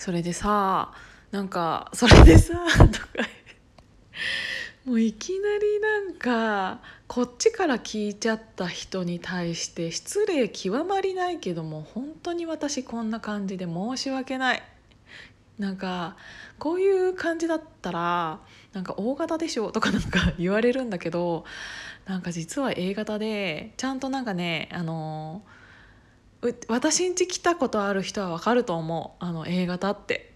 それでさなんかそれでさ とかもういきなりなんかこっちから聞いちゃった人に対して失礼極まりないけども本当に私こんな感じで申し訳ない。なんかこういう感じだったらなんか大型でしょとかなんか 言われるんだけどなんか実は A 型でちゃんとなんかねあの私ん家来たことある人はわかると思う。あの A 型って。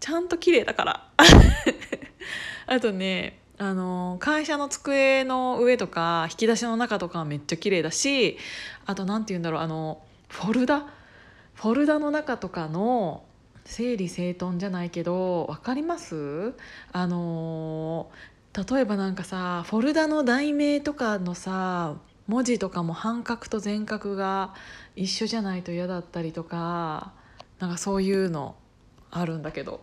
ちゃんと綺麗だから。あとねあの会社の机の上とか引き出しの中とかはめっちゃ綺麗だしあと何て言うんだろうあのフォルダ？フォルダの中とかの整理整頓じゃないけど分かります？あの例えばなんかさフォルダの題名とかのさ文字とかも半角と全角が一緒じゃないと嫌だったりとかなんかそういうのあるんだけど。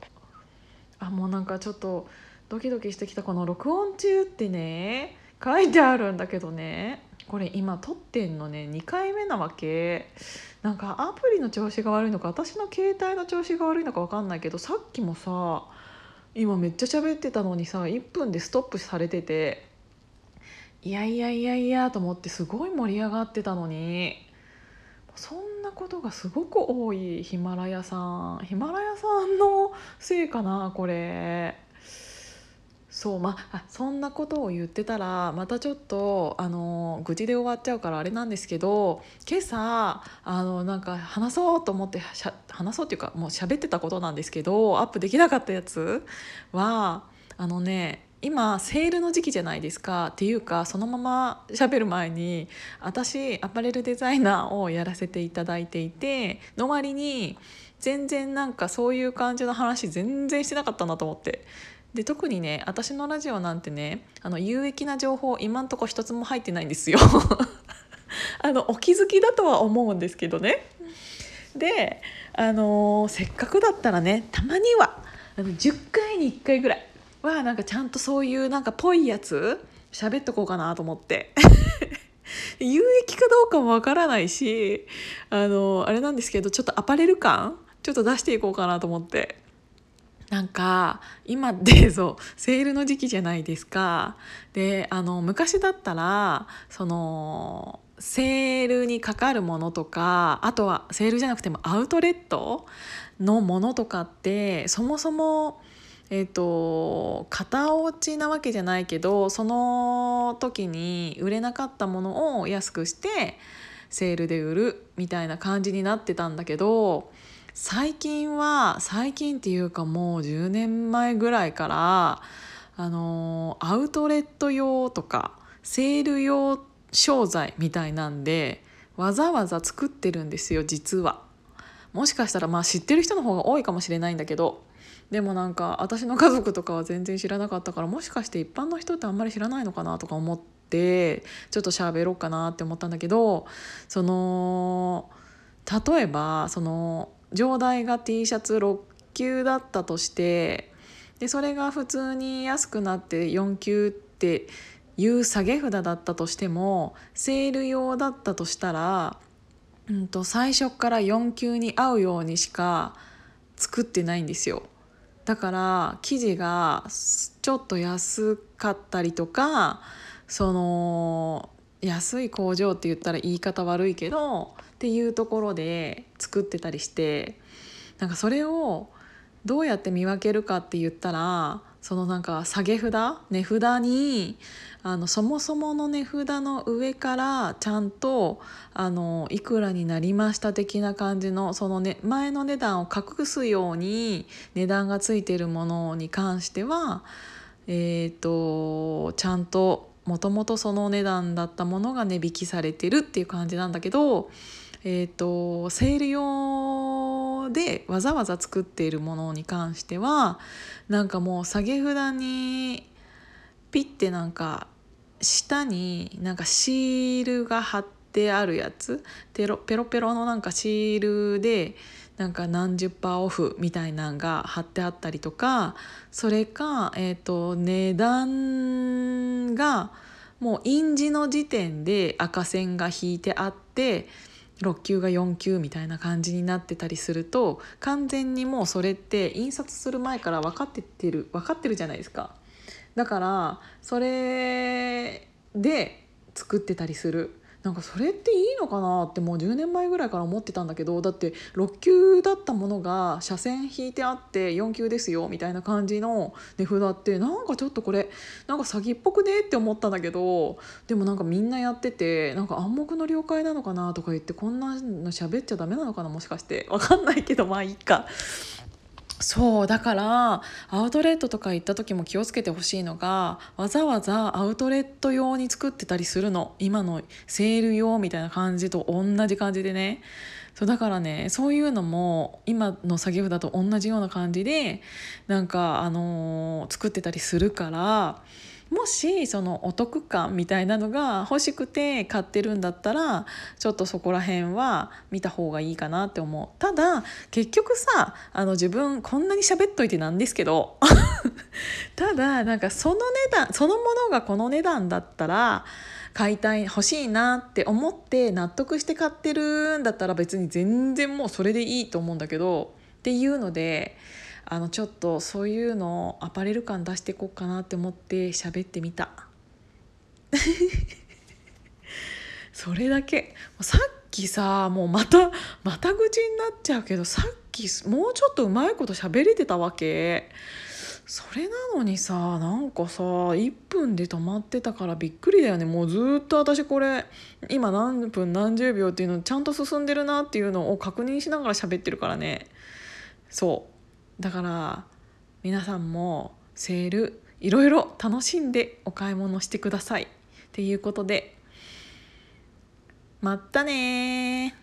あもうなんかちょっとドキドキしてきたこの録音中ってね書いてあるんだけどね。これ今撮ってんのね2回目なわけ。なんかアプリの調子が悪いのか私の携帯の調子が悪いのか分かんないけどさっきもさ今めっちゃ喋ってたのにさ1分でストップされてて。いやいやいやいやと思ってすごい盛り上がってたのに。そんなことがすごく多いヒマラヤさん。ヒマラヤさんのせいかなこれ。そうまあそんなことを言ってたらまたちょっとあの愚痴で終わっちゃうからあれなんですけど今朝あのなんか話そうと思って話そうっていうかもう喋ってたことなんですけどアップできなかったやつはあのね今セールの時期じゃないですか。っていうかそのまま喋る前に私アパレルデザイナーをやらせていただいていての割に全然なんかそういう感じの話全然してなかったなと思って。で特にね私のラジオなんてねあの有益な情報今んとこ一つも入ってないんですよ。あのお気づきだとは思うんですけどね。であの、せっかくだったらねたまにはあの10回に1回ぐらいはなんかちゃんとそういうなんかぽいやつ喋っとこうかなと思って 有益かどうかもわからないしあの、あれなんですけどちょっとアパレル感ちょっと出していこうかなと思ってなんか今ってそうセールの時期じゃないですか。であの昔だったらそのセールにかかるものとかあとはセールじゃなくてもアウトレットのものとかってそもそもえーと、型落ちなわけじゃないけどその時に売れなかったものを安くしてセールで売るみたいな感じになってたんだけど最近は最近っていうかもう10年前ぐらいからあのアウトレット用とかセール用商材みたいなんでわざわざ作ってるんですよ実は。もしかしたらまあ知ってる人の方が多いかもしれないんだけどでもなんか私の家族とかは全然知らなかったからもしかして一般の人ってあんまり知らないのかなとか思ってちょっと喋ろうかなって思ったんだけどその例えばその上代が T シャツ6級だったとしてでそれが普通に安くなって4級っていう下げ札だったとしてもセール用だったとしたら、うんと、最初から4級に合うようにしか作ってないんですよ。だから生地がちょっと安かったりとかその安い工場って言ったら言い方悪いけどっていうところで作ってたりしてなんかそれをどうやって見分けるかって言ったらそのなんか下げ札？値札にあのそもそもの値札の上からちゃんとあのいくらになりました的な感じのその、ね、前の値段を隠すように値段がついているものに関しては、えーとちゃんともともとその値段だったものが値引きされてるっていう感じなんだけどえーと、セール用でわざわざ作っているものに関してはなんかもう下げ札にピッてなんか下になんかシールが貼ってあるやつ。ペロペロペロのなんかシールでなんか何十パーオフみたいなんが貼ってあったりとかそれか、えーと値段がもう印字の時点で赤線が引いてあって6級が4級みたいな感じになってたりすると完全にもうそれって印刷する前から分かってってる分かってるじゃないですか。だからそれで作ってたりする。なんかそれっていいのかなってもう10年前ぐらいから思ってたんだけどだって6級だったものが車線引いてあって4級ですよみたいな感じの値札ってなんかちょっとこれなんか詐欺っぽくねって思ったんだけどでもなんかみんなやっててなんか暗黙の了解なのかなとか言ってこんなの喋っちゃダメなのかなもしかしてわかんないけどまあいいか。そうだからアウトレットとか行った時も気をつけてほしいのがわざわざアウトレット用に作ってたりするの。今のセール用みたいな感じと同じ感じでね。そうだからねそういうのも今の作業だと同じような感じでなんかあのー作ってたりするからもしそのお得感みたいなのが欲しくて買ってるんだったらちょっとそこら辺は見た方がいいかなって思う。ただ結局さあの自分こんなに喋っといてなんですけど ただなんかその値段そのものがこの値段だったら買いたい欲しいなって思って納得して買ってるんだったら別に全然もうそれでいいと思うんだけどっていうのであのちょっとそういうのをアパレル感出していこうかなって思って喋ってみた。それだけ。さっきさもうまたまた口になっちゃうけどさっきもうちょっとうまいこと喋れてたわけ。それなのにさなんかさ1分で止まってたからびっくりだよね。もうずっと私これ今何分何十秒っていうのちゃんと進んでるなっていうのを確認しながら喋ってるからね。そう。だから皆さんもセールいろいろ楽しんでお買い物してくださいっていうことで。まったね